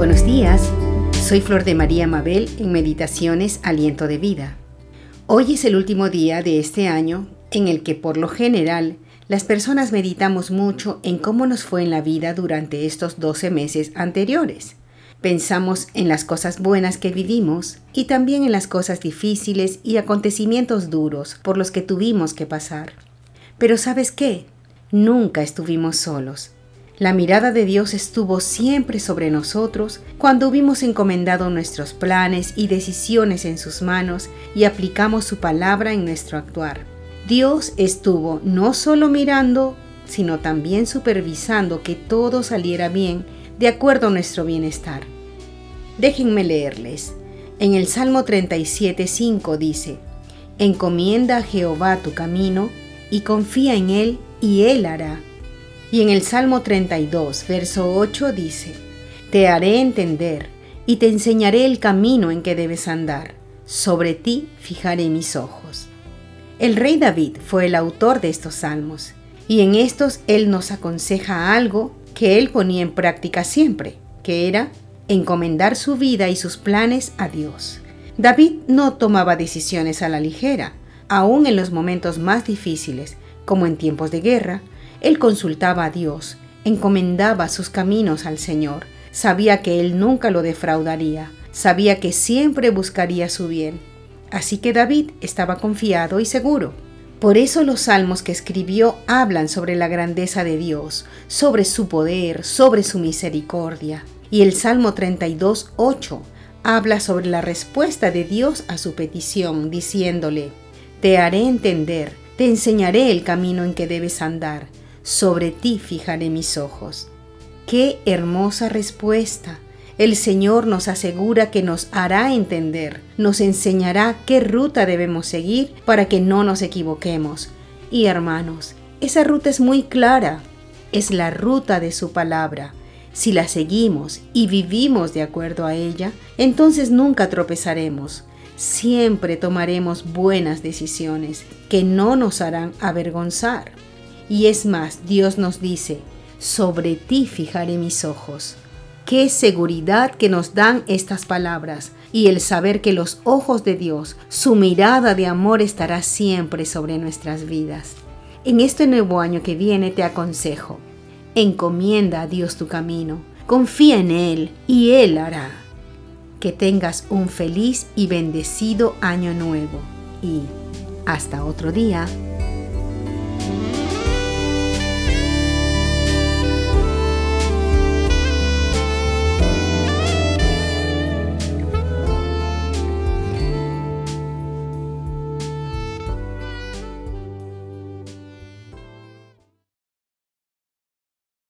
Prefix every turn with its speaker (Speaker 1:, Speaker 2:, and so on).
Speaker 1: Buenos días, soy Flor de María Mabel en Meditaciones Aliento de Vida. Hoy es el último día de este año en el que por lo general las personas meditamos mucho en cómo nos fue en la vida durante estos 12 meses anteriores. Pensamos en las cosas buenas que vivimos y también en las cosas difíciles y acontecimientos duros por los que tuvimos que pasar. Pero ¿sabes qué? Nunca estuvimos solos. La mirada de Dios estuvo siempre sobre nosotros cuando hubimos encomendado nuestros planes y decisiones en sus manos y aplicamos su palabra en nuestro actuar. Dios estuvo no solo mirando, sino también supervisando que todo saliera bien de acuerdo a nuestro bienestar. Déjenme leerles. En el Salmo 37.5 dice, Encomienda a Jehová tu camino y confía en Él y Él hará. Y en el Salmo 32, verso 8 dice, Te haré entender y te enseñaré el camino en que debes andar. Sobre ti fijaré mis ojos. El rey David fue el autor de estos salmos, y en estos él nos aconseja algo que él ponía en práctica siempre, que era encomendar su vida y sus planes a Dios. David no tomaba decisiones a la ligera, aun en los momentos más difíciles, como en tiempos de guerra, él consultaba a Dios, encomendaba sus caminos al Señor, sabía que Él nunca lo defraudaría, sabía que siempre buscaría su bien. Así que David estaba confiado y seguro. Por eso los salmos que escribió hablan sobre la grandeza de Dios, sobre su poder, sobre su misericordia. Y el Salmo 32, 8 habla sobre la respuesta de Dios a su petición, diciéndole, Te haré entender, te enseñaré el camino en que debes andar sobre ti fijaré mis ojos. Qué hermosa respuesta. El Señor nos asegura que nos hará entender, nos enseñará qué ruta debemos seguir para que no nos equivoquemos. Y hermanos, esa ruta es muy clara, es la ruta de su palabra. Si la seguimos y vivimos de acuerdo a ella, entonces nunca tropezaremos. Siempre tomaremos buenas decisiones que no nos harán avergonzar. Y es más, Dios nos dice, sobre ti fijaré mis ojos. Qué seguridad que nos dan estas palabras y el saber que los ojos de Dios, su mirada de amor estará siempre sobre nuestras vidas. En este nuevo año que viene te aconsejo, encomienda a Dios tu camino, confía en Él y Él hará. Que tengas un feliz y bendecido año nuevo y hasta otro día.